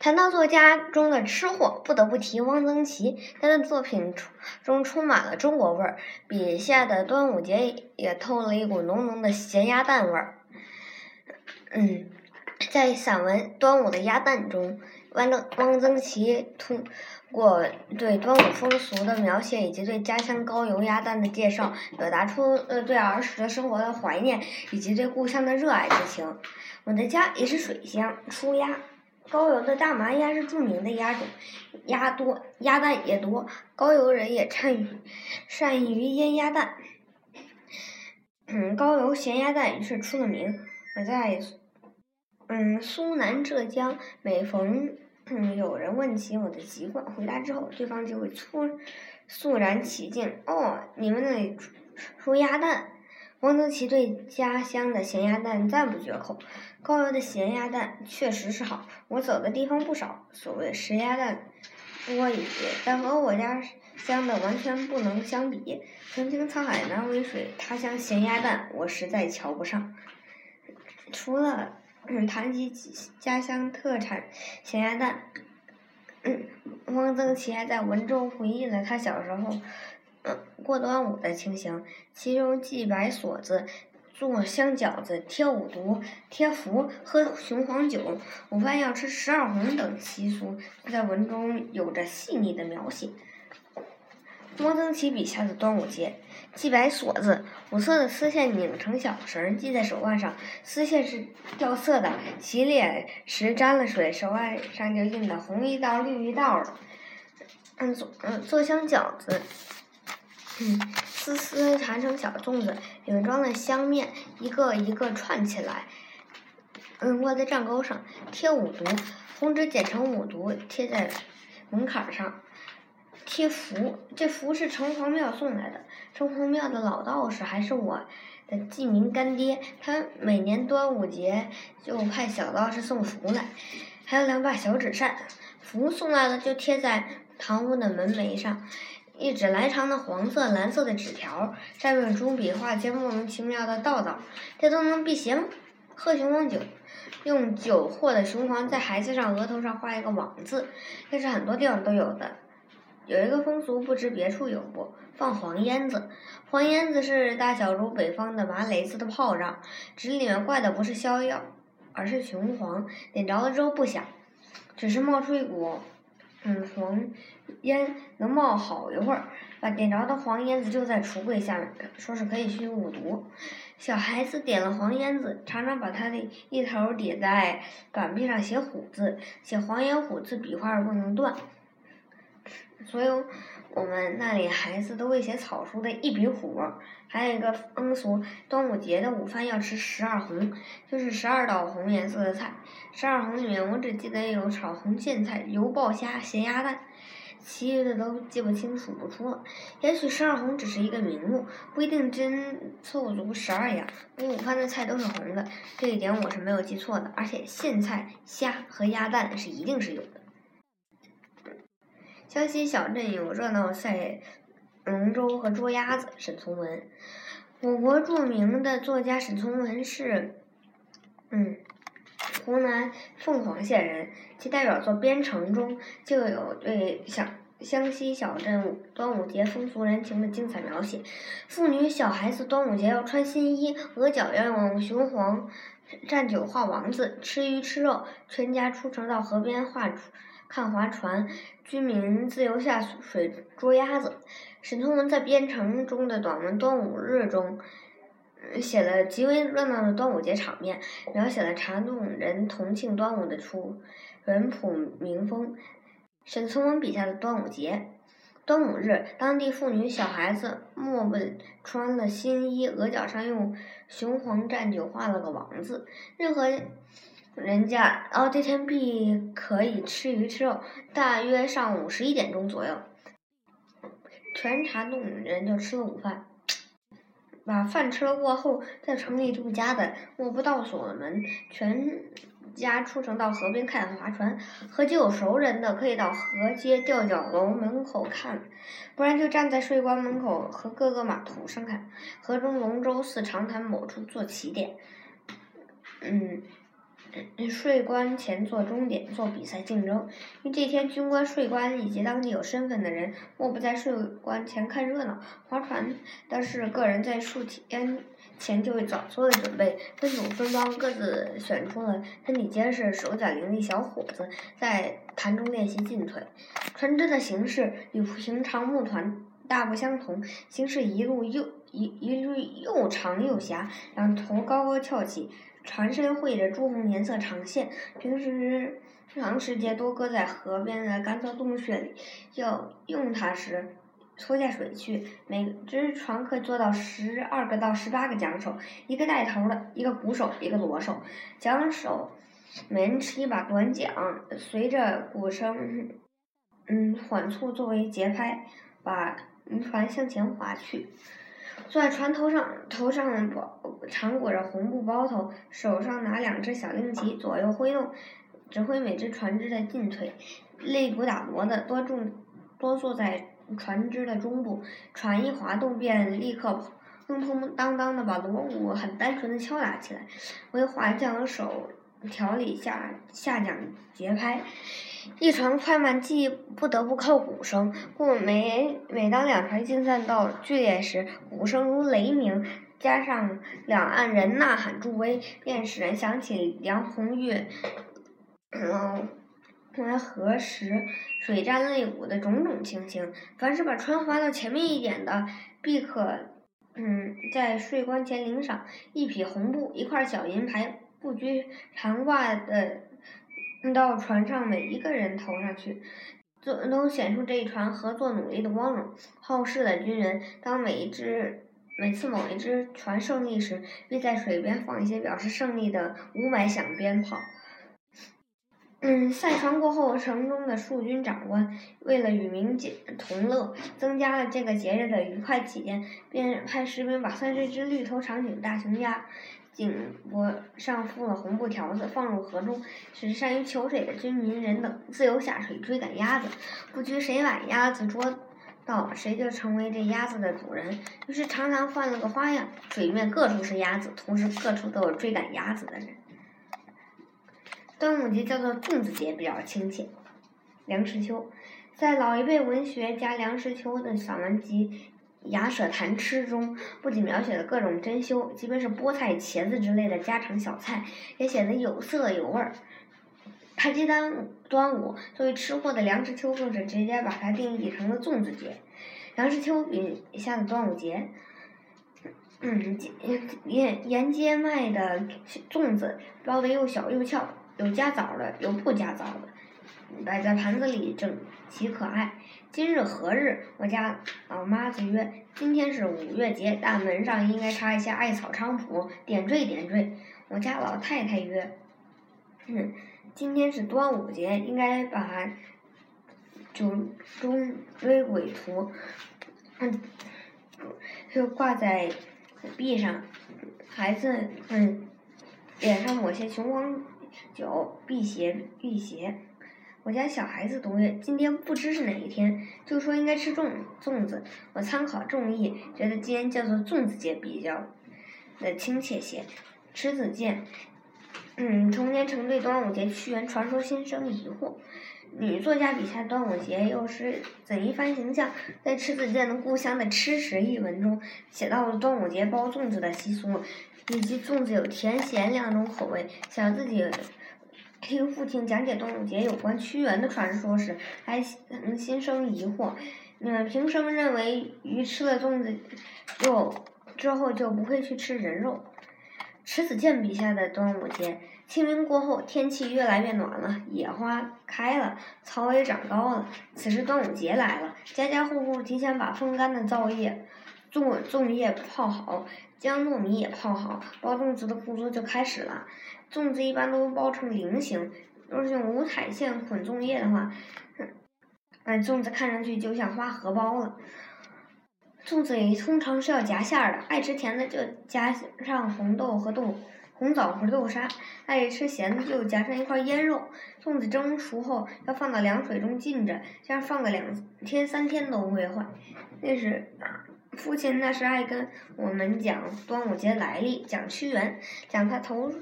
谈到作家中的吃货，不得不提汪曾祺。他的作品中充满了中国味儿，笔下的端午节也透了一股浓浓的咸鸭蛋味儿。嗯，在散文《端午的鸭蛋》中，汪曾汪曾祺通过对端午风俗的描写以及对家乡高邮鸭蛋的介绍，表达出呃对儿时的生活的怀念以及对故乡的热爱之情。我的家也是水乡，出鸭。高邮的大麻鸭是著名的鸭种，鸭多，鸭蛋也多。高邮人也善于善于腌鸭蛋，嗯，高邮咸鸭蛋于是出了名。我在嗯苏南浙江，每逢嗯有人问起我的籍贯，回答之后，对方就会突肃然起敬。哦，你们那里出出鸭蛋？汪曾祺对家乡的咸鸭蛋赞不绝口。高邮的咸鸭蛋确实是好，我走的地方不少，所谓食鸭蛋多一些，但和我家乡的完全不能相比。曾经沧海难为水，他乡咸鸭蛋我实在瞧不上。除了谈及家乡特产咸鸭蛋，汪曾祺还在文中回忆了他小时候。嗯，过端午的情形，其中系白锁子、做香饺子、贴五毒、贴符、喝雄黄酒、午饭要吃十二红等习俗，在文中有着细腻的描写。汪曾祺笔下的端午节，系白锁子，五色的丝线拧成小绳，系在手腕上，丝线是掉色的，洗脸时沾了水，手腕上就印的红一道绿一道了。嗯，做嗯做香饺子。嗯，丝丝缠成小粽子，里面装的香面，一个一个串起来，嗯，挂在帐钩上，贴五毒，红纸剪成五毒，贴在门槛上，贴符，这符是城隍庙送来的，城隍庙的老道士还是我的记名干爹，他每年端午节就派小道士送符来，还有两把小纸扇，符送来了就贴在堂屋的门楣上。一纸来长的黄色、蓝色的纸条，上面中笔画些莫名其妙的道道，这都能辟邪吗？喝雄黄酒，用酒和的雄黄在孩子上额头上画一个王字，这是很多地方都有的。有一个风俗，不知别处有不？放黄烟子。黄烟子是大小如北方的麻雷子的炮仗，纸里面挂的不是硝药，而是雄黄，点着了之后不响，只是冒出一股。嗯，黄烟能冒好一会儿，把点着的黄烟子就在橱柜下面，说是可以熏五毒。小孩子点了黄烟子，常常把它的一头点在板壁上写虎字，写黄烟虎字笔画不能断。所以，我们那里孩子都会写草书的一笔虎。还有一个风俗，端午节的午饭要吃十二红，就是十二道红颜色的菜。十二红里面，我只记得有炒红苋菜、油爆虾、咸鸭蛋，其余的都记不清、数不出了。也许十二红只是一个名目，不一定真凑足十二样。我午饭的菜都是红的，这一点我是没有记错的。而且苋菜、虾和鸭蛋是一定是有的。江西小镇有热闹赛。龙舟和捉鸭子，沈从文。我国著名的作家沈从文是，嗯，湖南凤凰县人。其代表作《边城》中就有对湘湘西小镇端午节风俗人情的精彩描写。妇女小孩子端午节要穿新衣，额角要用雄黄蘸酒画王字，吃鱼吃肉，全家出城到河边画看划船，居民自由下水捉鸭子。沈从文在《边城》中的短文《端午日》中，写了极为热闹的端午节场面，描写了茶洞人同庆端午的出淳朴民风。沈从文笔下的端午节，端午日，当地妇女小孩子莫不穿了新衣，额角上用雄黄蘸酒画了个王字。任何人家，哦，这天必可以吃鱼吃肉。大约上午十一点钟左右。全茶洞人就吃了午饭，把饭吃了过后，在城里住家的摸不到锁了门，全家出城到河边看划船。河街有熟人的，可以到河街吊脚楼门口看，不然就站在税关门口和各个码头上看。河中龙舟似长潭某处做起点。嗯，税关前做终点，做比赛竞争。因为这天，军官、税关以及当地有身份的人，莫不在税关前看热闹。划船的是个人在数天前就早做了准备，分组分帮，各自选出了身体结实、手脚伶俐小伙子，在潭中练习进退。船只的形式与平常木船大不相同，形式一路又一一路又长又狭，两头高高翘起。船身绘着朱红颜色长线，平时长时间多搁在河边的干燥洞穴里，要用它时，拖下水去。每只船可以坐到十二个到十八个桨手，一个带头的，一个鼓手，一个锣手。桨手每人持一把短桨，随着鼓声，嗯，缓促作为节拍，把渔船向前划去。坐在船头上，头上包常裹着红布包头，手上拿两只小令旗，左右挥动，指挥每只船只的进退。擂鼓打锣的多重多坐在船只的中部，船一滑动，便立刻砰砰当当的把锣鼓很单纯的敲打起来，为划桨手调理下下桨节拍。一船快慢既不得不靠鼓声，故每每当两船竞赛到剧烈时，鼓声如雷鸣，加上两岸人呐喊助威，便使人想起梁红玉，嗯，来何时水战擂鼓的种种情形。凡是把船划到前面一点的，必可，嗯，在税关前领赏一匹红布、一块小银牌，不拘长挂的。到船上每一个人头上去，都都显出这一船合作努力的光荣。好事的军人，当每一只每次某一只船胜利时，必在水边放一些表示胜利的五百响鞭炮。嗯，赛船过后，城中的驻军长官为了与民同乐，增加了这个节日的愉快体验，便派士兵把三十只绿头长颈大雄鸭。颈脖上附了红布条子，放入河中，使善于求水的军民人等自由下水追赶鸭子，不拘谁把鸭子捉到，谁就成为这鸭子的主人。于是常常换了个花样，水面各处是鸭子，同时各处都有追赶鸭子的人。端午节叫做粽子节比较亲切。梁实秋，在老一辈文学家梁实秋的散文集。雅舍谈吃中不仅描写了各种珍馐，即便是菠菜、茄子之类的家常小菜，也写得有色有味儿。他鸡端端午作为吃货的梁实秋更是直接把它定义成了粽子节。梁实秋笔下的端午节，嗯，沿沿街卖的粽子包的又小又翘，有加枣的，有不加枣的。摆在盘子里，整齐可爱。今日何日？我家老妈子曰：“今天是五月节，大门上应该插一下艾草菖蒲，点缀点缀。”我家老太太曰：“嗯，今天是端午节，应该把酒中追鬼图，嗯，就挂在壁上。孩子，嗯，脸上抹些雄黄酒，辟邪辟邪。”我家小孩子读曰：“今天不知是哪一天，就说应该吃粽粽子。我参考众议，觉得今天叫做粽子节比较的亲切些。”池子健，嗯，童年曾对端午节屈原传说心生疑惑。女作家笔下端午节又是怎一番形象？在池子健的《故乡的吃食》一文中，写到了端午节包粽子的习俗，以及粽子有甜咸两种口味，想自己。听父亲讲解端午节有关屈原的传说时，还心生疑惑。嗯，平生认为鱼吃了粽子，就之后就不会去吃人肉。迟子建笔下的端午节，清明过后，天气越来越暖了，野花开了，草也长高了。此时端午节来了，家家户户提前把风干的皂叶、粽粽叶泡好，将糯米也泡好，包粽子的工作就开始了。粽子一般都包成菱形，若是用五彩线捆粽叶的话，嗯，粽子看上去就像花荷包了。粽子里通常是要夹馅儿的，爱吃甜的就夹上红豆和豆红枣和豆沙，爱吃咸的就夹上一块腌肉。粽子蒸熟后要放到凉水中浸着，这样放个两天三天都不会坏。那是父亲那时爱跟我们讲端午节来历，讲屈原，讲他投。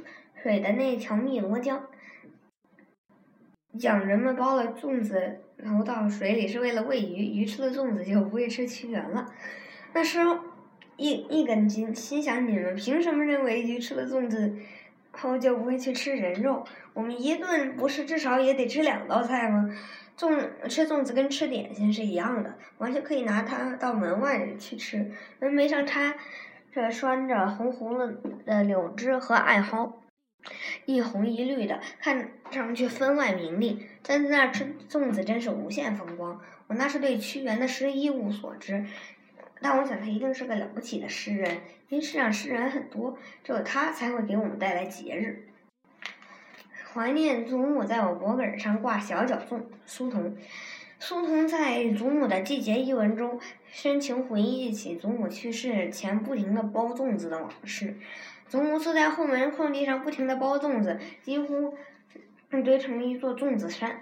水的那条汨罗江。讲人们包了粽子投到水里是为了喂鱼，鱼吃了粽子就不会吃屈原了。那时候一一根筋，心想你们凭什么认为鱼吃了粽子后就不会去吃人肉？我们一顿不是至少也得吃两道菜吗？粽吃粽子跟吃点心是一样的，完全可以拿它到门外去吃。门楣上插着拴着红红的柳枝和艾蒿，一红一绿的，看上去分外明丽。站在那儿吃粽子真是无限风光。我那是对屈原的诗一无所知，但我想他一定是个了不起的诗人，因世上诗人很多，只有他才会给我们带来节日。怀念祖母，在我脖梗上挂小脚粽。苏童，苏童在《祖母的季节》一文中，深情回忆起祖母去世前不停的包粽子的往事。祖母坐在后门空地上，不停的包粽子，几乎堆成了一座粽子山。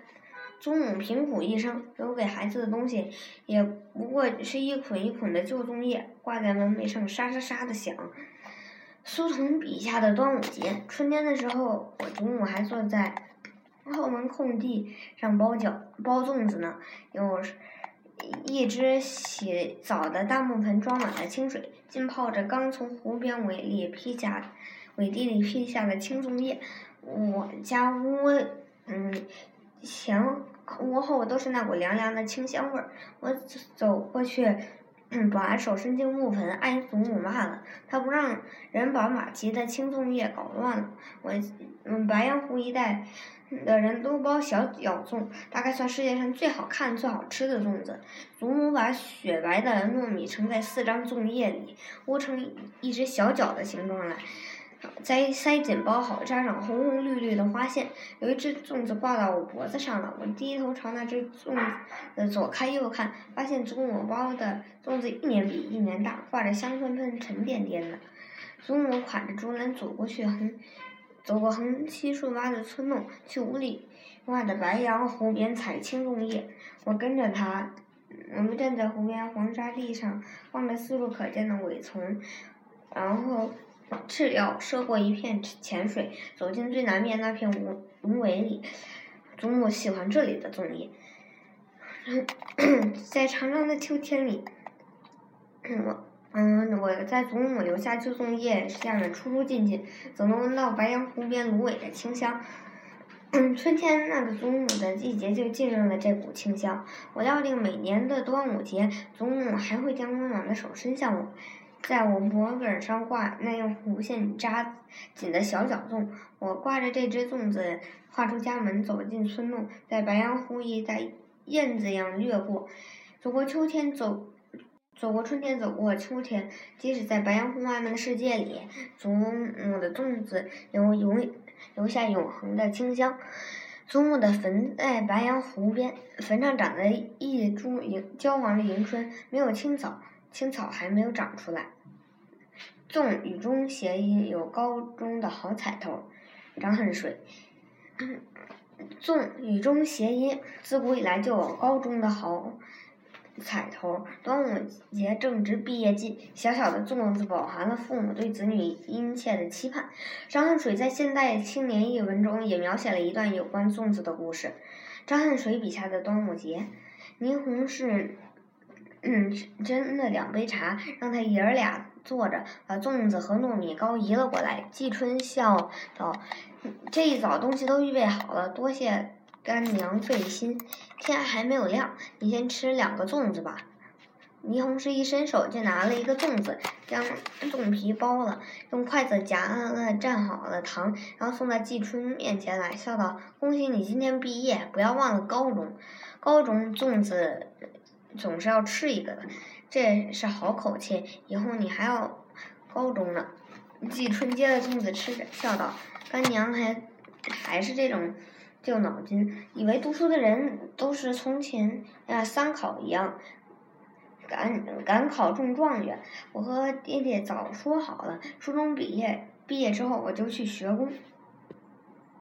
祖母贫苦一生，留给孩子的东西，也不过是一捆一捆的旧粽叶，挂在门楣上，沙沙沙的响。苏童笔下的端午节，春天的时候，我祖母还坐在后门空地上包饺包粽子呢。有一只洗澡的大木盆装满了清水，浸泡着刚从湖边苇里劈下苇地里劈下的青粽叶。我家屋嗯前屋后都是那股凉凉的清香味儿。我走过去。把手伸进木盆，挨祖母骂了。他不让人把马蹄的青粽叶搞乱了。我，嗯，白洋湖一带的人都包小饺粽，大概算世界上最好看、最好吃的粽子。祖母把雪白的糯米盛在四张粽叶里，窝成一只小脚的形状来。再塞紧包好，扎上红红绿绿的花线。有一只粽子挂到我脖子上了，我低头朝那只粽子左看右看，发现祖母包的粽子一年比一年大，挂着香喷喷、沉甸甸的。祖母挎着竹篮走过去，很走过横七竖八的村弄，去五里外的白杨湖边采青粽叶。我跟着他，我们站在湖边黄沙地上，望着四处可见的苇丛，然后。赤脚涉过一片浅水，走进最南面那片芦芦苇里。祖母喜欢这里的粽叶。在长长的秋天里，我嗯，我在祖母留下旧粽叶下面出出进进，总能闻到白杨湖边芦苇的清香。春天那个祖母的季节就浸润了这股清香。我料定每年的端午节，祖母还会将温暖的手伸向我。在我脖梗上挂那用弧线扎紧的小脚粽，我挂着这只粽子，跨出家门，走进村弄，在白杨湖一带燕子一样掠过，走过秋天，走走过春天，走过秋天，即使在白杨湖外面的世界里，祖母的粽子留永留下永恒的清香。祖母的坟在白杨湖边，坟上长着一株迎焦黄的迎春，没有青草，青草还没有长出来。纵雨中谐音，有高中的好彩头。张恨水。纵雨中谐音，自古以来就有高中的好彩头。端午节正值毕业季，小小的粽子饱含了父母对子女殷切的期盼。张恨水在《现代青年》一文中也描写了一段有关粽子的故事。张恨水笔下的端午节，霓虹是。嗯，斟了两杯茶，让他爷儿俩坐着，把粽子和糯米糕移了过来。季春笑道：“这一早东西都预备好了，多谢干娘费心。天还没有亮，你先吃两个粽子吧。”霓虹是一伸手就拿了一个粽子，将粽皮剥了，用筷子夹了蘸好了糖，然后送到季春面前来，笑道：“恭喜你今天毕业，不要忘了高中。高中粽子。”总是要吃一个的，这是好口气。以后你还要高中呢。季春接了粽子吃着，笑道：“干娘还还是这种旧脑筋，以为读书的人都是从前呀三考一样，赶赶考中状元。我和爹爹早说好了，初中毕业毕业之后我就去学工。”